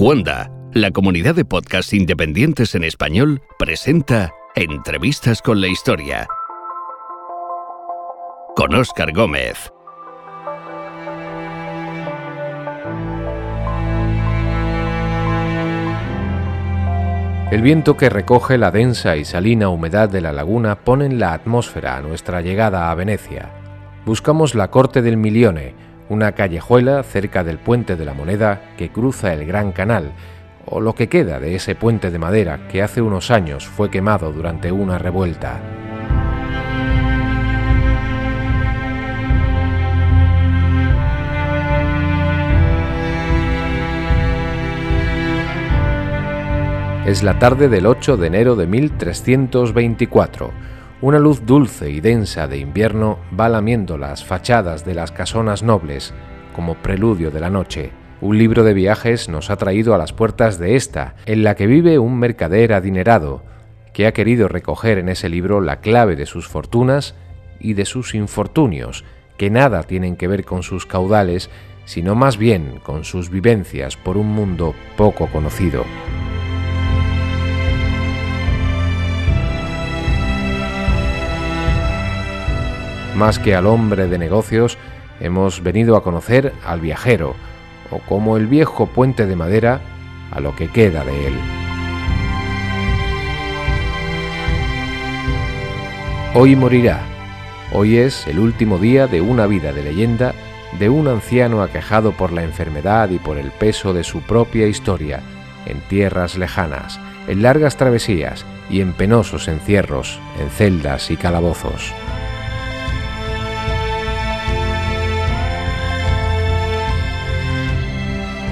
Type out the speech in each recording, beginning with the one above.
Cuanda, la comunidad de podcasts independientes en español, presenta Entrevistas con la Historia. Con Óscar Gómez. El viento que recoge la densa y salina humedad de la laguna pone en la atmósfera a nuestra llegada a Venecia. Buscamos la corte del Milione, una callejuela cerca del puente de la Moneda que cruza el Gran Canal, o lo que queda de ese puente de madera que hace unos años fue quemado durante una revuelta. Es la tarde del 8 de enero de 1324 una luz dulce y densa de invierno va lamiendo las fachadas de las casonas nobles, como preludio de la noche. Un libro de viajes nos ha traído a las puertas de esta, en la que vive un mercader adinerado, que ha querido recoger en ese libro la clave de sus fortunas y de sus infortunios, que nada tienen que ver con sus caudales, sino más bien con sus vivencias por un mundo poco conocido. Más que al hombre de negocios, hemos venido a conocer al viajero, o como el viejo puente de madera, a lo que queda de él. Hoy morirá. Hoy es el último día de una vida de leyenda de un anciano aquejado por la enfermedad y por el peso de su propia historia, en tierras lejanas, en largas travesías y en penosos encierros, en celdas y calabozos.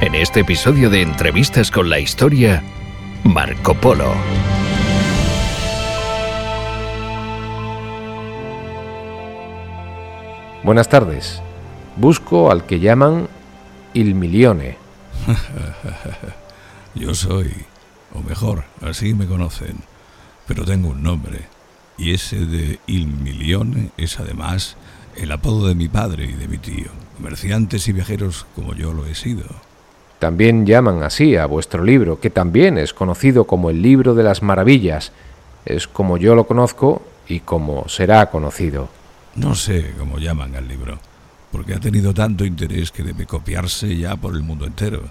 En este episodio de Entrevistas con la Historia, Marco Polo. Buenas tardes. Busco al que llaman Il Milione. Yo soy, o mejor, así me conocen, pero tengo un nombre. Y ese de Il Milione es además el apodo de mi padre y de mi tío, comerciantes y viajeros como yo lo he sido. También llaman así a vuestro libro, que también es conocido como el libro de las maravillas. Es como yo lo conozco y como será conocido. No sé cómo llaman al libro, porque ha tenido tanto interés que debe copiarse ya por el mundo entero.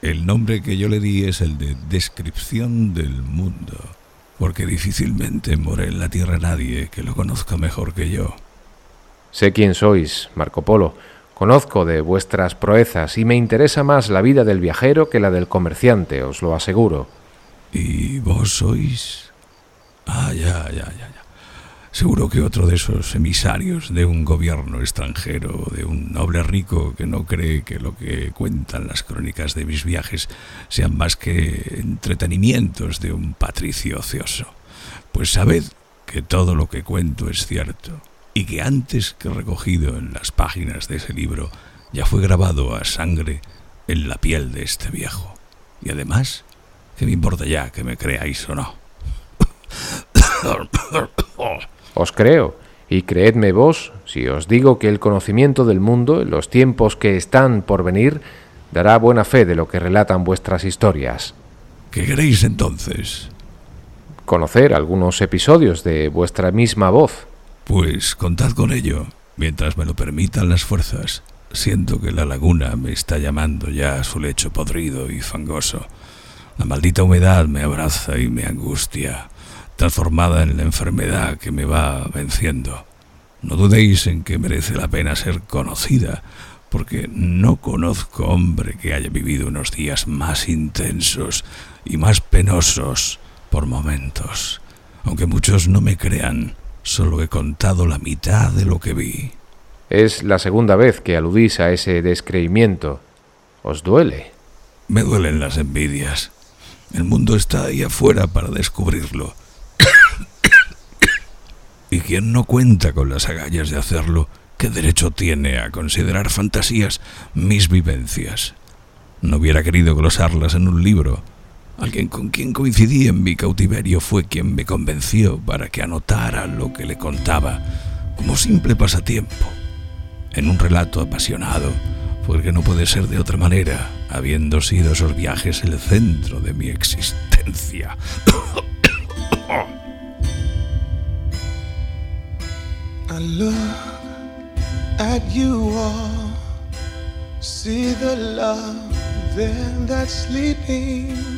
El nombre que yo le di es el de Descripción del Mundo, porque difícilmente more en la Tierra nadie que lo conozca mejor que yo. Sé quién sois, Marco Polo Conozco de vuestras proezas y me interesa más la vida del viajero que la del comerciante, os lo aseguro. ¿Y vos sois? Ah, ya, ya, ya, ya. Seguro que otro de esos emisarios de un gobierno extranjero, de un noble rico que no cree que lo que cuentan las crónicas de mis viajes sean más que entretenimientos de un patricio ocioso. Pues sabed que todo lo que cuento es cierto y que antes que recogido en las páginas de ese libro ya fue grabado a sangre en la piel de este viejo. Y además, ¿qué me importa ya que me creáis o no? Os creo, y creedme vos, si os digo que el conocimiento del mundo en los tiempos que están por venir dará buena fe de lo que relatan vuestras historias. ¿Qué queréis entonces? Conocer algunos episodios de vuestra misma voz. Pues contad con ello, mientras me lo permitan las fuerzas. Siento que la laguna me está llamando ya a su lecho podrido y fangoso. La maldita humedad me abraza y me angustia, transformada en la enfermedad que me va venciendo. No dudéis en que merece la pena ser conocida, porque no conozco hombre que haya vivido unos días más intensos y más penosos por momentos. Aunque muchos no me crean, Solo he contado la mitad de lo que vi. Es la segunda vez que aludís a ese descreimiento. ¿Os duele? Me duelen las envidias. El mundo está ahí afuera para descubrirlo. y quien no cuenta con las agallas de hacerlo, ¿qué derecho tiene a considerar fantasías mis vivencias? No hubiera querido glosarlas en un libro, Alguien con quien coincidí en mi cautiverio fue quien me convenció para que anotara lo que le contaba como simple pasatiempo. En un relato apasionado porque no puede ser de otra manera, habiendo sido esos viajes el centro de mi existencia. I look at you all, see the love that's sleeping,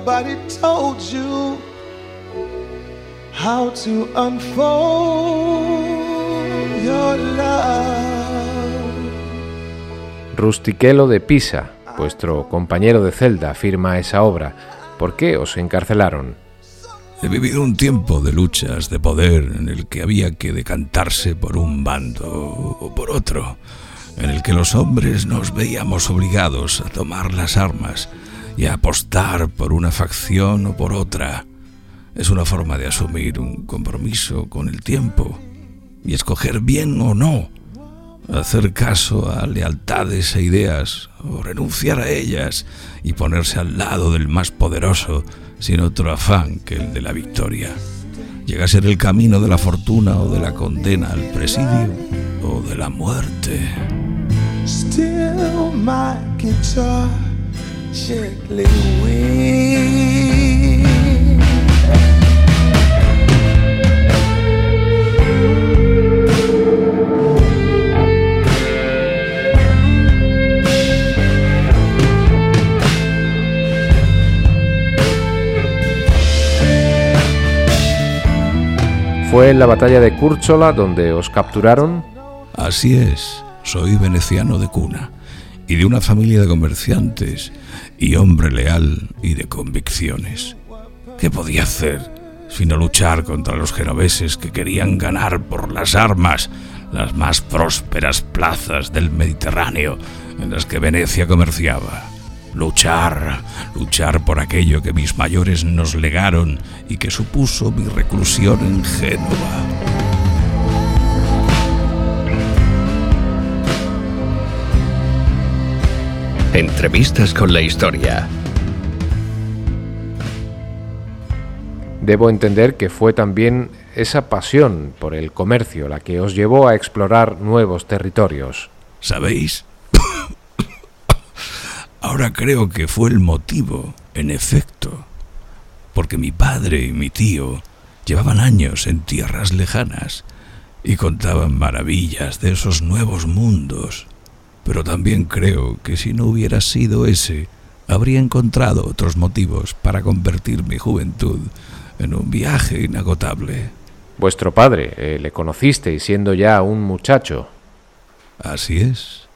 nobody told you how to unfold your love. Rustiquelo de Pisa, vuestro compañero de celda, firma esa obra. ¿Por qué os encarcelaron? He vivido un tiempo de luchas de poder en el que había que decantarse por un bando o por otro, en el que los hombres nos veíamos obligados a tomar las armas y apostar por una facción o por otra. Es una forma de asumir un compromiso con el tiempo y escoger bien o no, hacer caso a lealtades e ideas o renunciar a ellas y ponerse al lado del más poderoso sin otro afán que el de la victoria. Llega a ser el camino de la fortuna o de la condena al presidio o de la muerte. Gently. ¿Fue en la batalla de Cúrchola donde os capturaron? Así es, soy veneciano de cuna y de una familia de comerciantes y hombre leal y de convicciones. ¿Qué podía hacer sino luchar contra los genoveses que querían ganar por las armas las más prósperas plazas del Mediterráneo en las que Venecia comerciaba? Luchar, luchar por aquello que mis mayores nos legaron y que supuso mi reclusión en Génova. Entrevistas con la historia. Debo entender que fue también esa pasión por el comercio la que os llevó a explorar nuevos territorios. ¿Sabéis? Ahora creo que fue el motivo, en efecto, porque mi padre y mi tío llevaban años en tierras lejanas y contaban maravillas de esos nuevos mundos. Pero también creo que si no hubiera sido ese, habría encontrado otros motivos para convertir mi juventud en un viaje inagotable. Vuestro padre, eh, le conocisteis siendo ya un muchacho. Así es.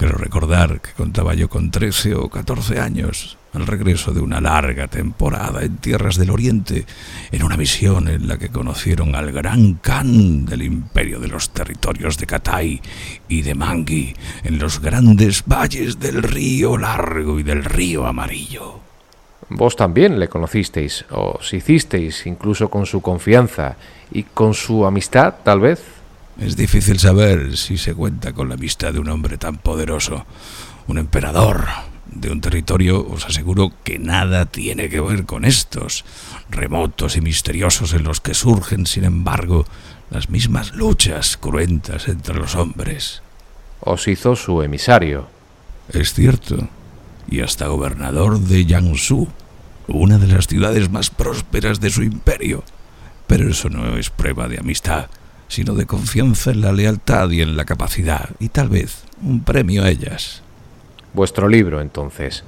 Creo recordar que contaba yo con 13 o 14 años, al regreso de una larga temporada en tierras del Oriente, en una misión en la que conocieron al gran Khan del imperio de los territorios de Catay y de Mangui, en los grandes valles del río Largo y del río Amarillo. Vos también le conocisteis, os hicisteis incluso con su confianza y con su amistad, tal vez. Es difícil saber si se cuenta con la amistad de un hombre tan poderoso, un emperador de un territorio, os aseguro que nada tiene que ver con estos, remotos y misteriosos en los que surgen, sin embargo, las mismas luchas cruentas entre los hombres. Os hizo su emisario. Es cierto, y hasta gobernador de Jiangsu, una de las ciudades más prósperas de su imperio. Pero eso no es prueba de amistad sino de confianza en la lealtad y en la capacidad, y tal vez un premio a ellas. Vuestro libro, entonces,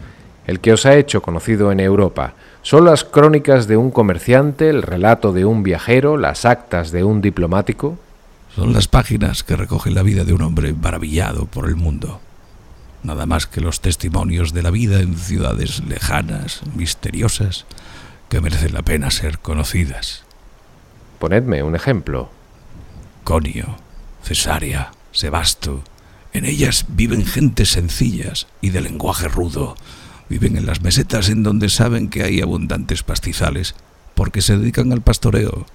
el que os ha hecho conocido en Europa, ¿son las crónicas de un comerciante, el relato de un viajero, las actas de un diplomático? Son las páginas que recogen la vida de un hombre maravillado por el mundo. Nada más que los testimonios de la vida en ciudades lejanas, misteriosas, que merecen la pena ser conocidas. Ponedme un ejemplo. Conio, Cesárea, Sebasto. En ellas viven gentes sencillas y de lenguaje rudo. Viven en las mesetas en donde saben que hay abundantes pastizales, porque se dedican al pastoreo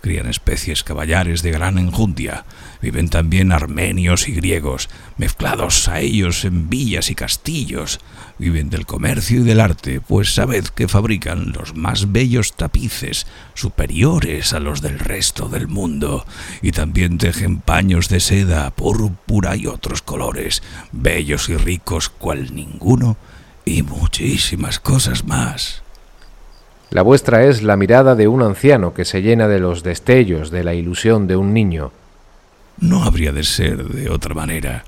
crían especies caballares de gran enjundia. Viven también armenios y griegos, mezclados a ellos en villas y castillos. Viven del comercio y del arte, pues sabed que fabrican los más bellos tapices, superiores a los del resto del mundo, y también tejen paños de seda, púrpura y otros colores, bellos y ricos cual ninguno, y muchísimas cosas más. La vuestra es la mirada de un anciano que se llena de los destellos de la ilusión de un niño. No habría de ser de otra manera.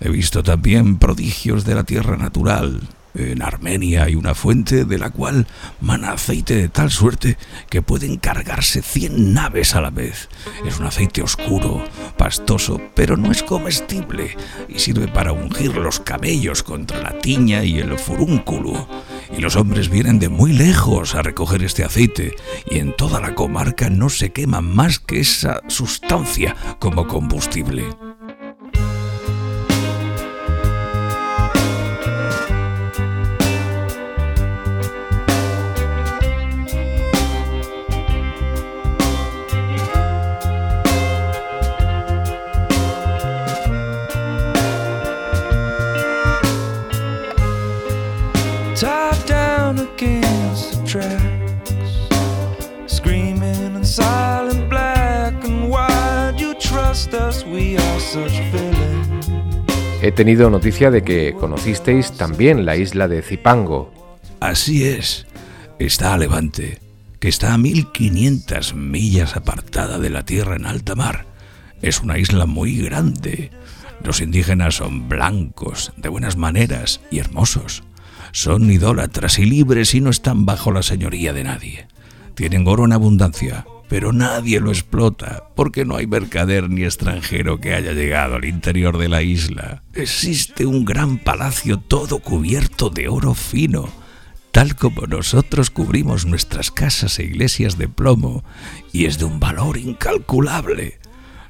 He visto también prodigios de la tierra natural, en Armenia hay una fuente de la cual mana aceite de tal suerte que pueden cargarse cien naves a la vez. Es un aceite oscuro, pastoso, pero no es comestible y sirve para ungir los cabellos contra la tiña y el furúnculo. Y los hombres vienen de muy lejos a recoger este aceite y en toda la comarca no se quema más que esa sustancia como combustible. He tenido noticia de que conocisteis también la isla de Zipango. Así es. Está a levante, que está a 1500 millas apartada de la tierra en alta mar. Es una isla muy grande. Los indígenas son blancos, de buenas maneras y hermosos. Son idólatras y libres y no están bajo la señoría de nadie. Tienen oro en abundancia, pero nadie lo explota porque no hay mercader ni extranjero que haya llegado al interior de la isla. Existe un gran palacio todo cubierto de oro fino, tal como nosotros cubrimos nuestras casas e iglesias de plomo, y es de un valor incalculable.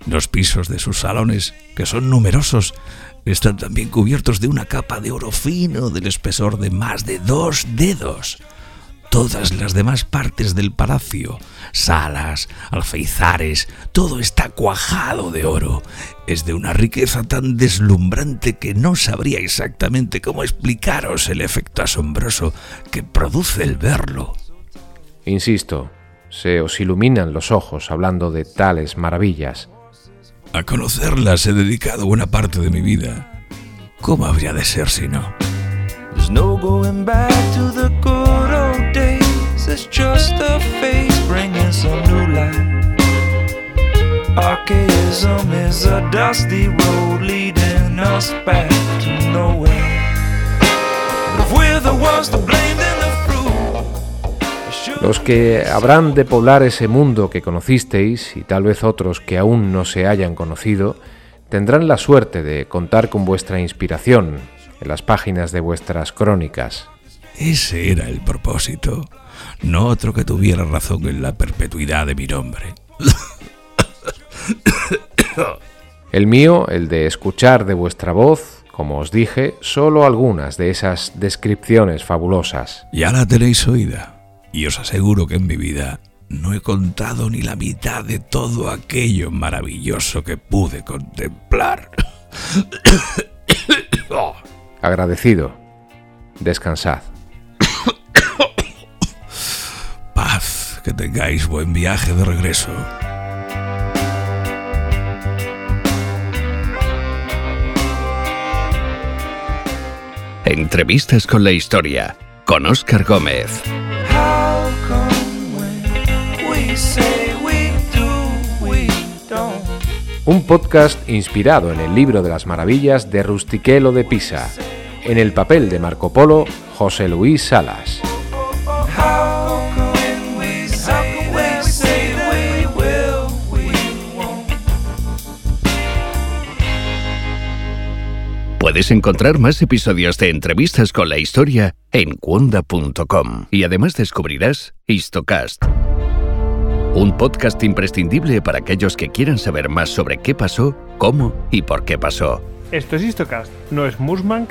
Los pisos de sus salones, que son numerosos, están también cubiertos de una capa de oro fino del espesor de más de dos dedos todas las demás partes del palacio, salas, alfeizares, todo está cuajado de oro. Es de una riqueza tan deslumbrante que no sabría exactamente cómo explicaros el efecto asombroso que produce el verlo. Insisto, se os iluminan los ojos hablando de tales maravillas. A conocerlas he dedicado buena parte de mi vida. ¿Cómo habría de ser si no? No going back to the good old days. It's just a face bringing some new life. Archaism is a dusty road leading us back to nowhere. But if we're the ones to blame, then. Los que habrán de poblar ese mundo que conocisteis y tal vez otros que aún no se hayan conocido, tendrán la suerte de contar con vuestra inspiración, en las páginas de vuestras crónicas. Ese era el propósito, no otro que tuviera razón en la perpetuidad de mi nombre. El mío, el de escuchar de vuestra voz, como os dije, solo algunas de esas descripciones fabulosas. Ya la tenéis oída, y os aseguro que en mi vida no he contado ni la mitad de todo aquello maravilloso que pude contemplar. Agradecido. Descansad. Paz, que tengáis buen viaje de regreso. Entrevistas con la historia con Oscar Gómez. Un podcast inspirado en el libro de las maravillas de Rustichello de Pisa. En el papel de Marco Polo, José Luis Salas. Puedes encontrar más episodios de entrevistas con la historia en cuonda.com y además descubrirás Histocast un podcast imprescindible para aquellos que quieran saber más sobre qué pasó cómo y por qué pasó. Esto es Histocast, no es Musmank,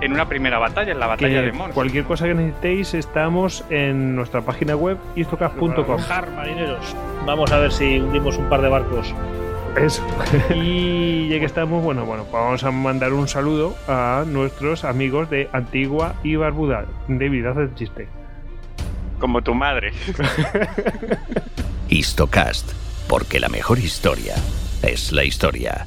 en una primera batalla, en la batalla que de Mons. Cualquier cosa que necesitéis, estamos en nuestra página web istocast.com. Marineros. Vamos a ver si hundimos un par de barcos. Eso. y ya que estamos, bueno, bueno, pues vamos a mandar un saludo a nuestros amigos de Antigua y Barbuda. David, haz el chiste. Como tu madre. Histocast, porque la mejor historia es la historia.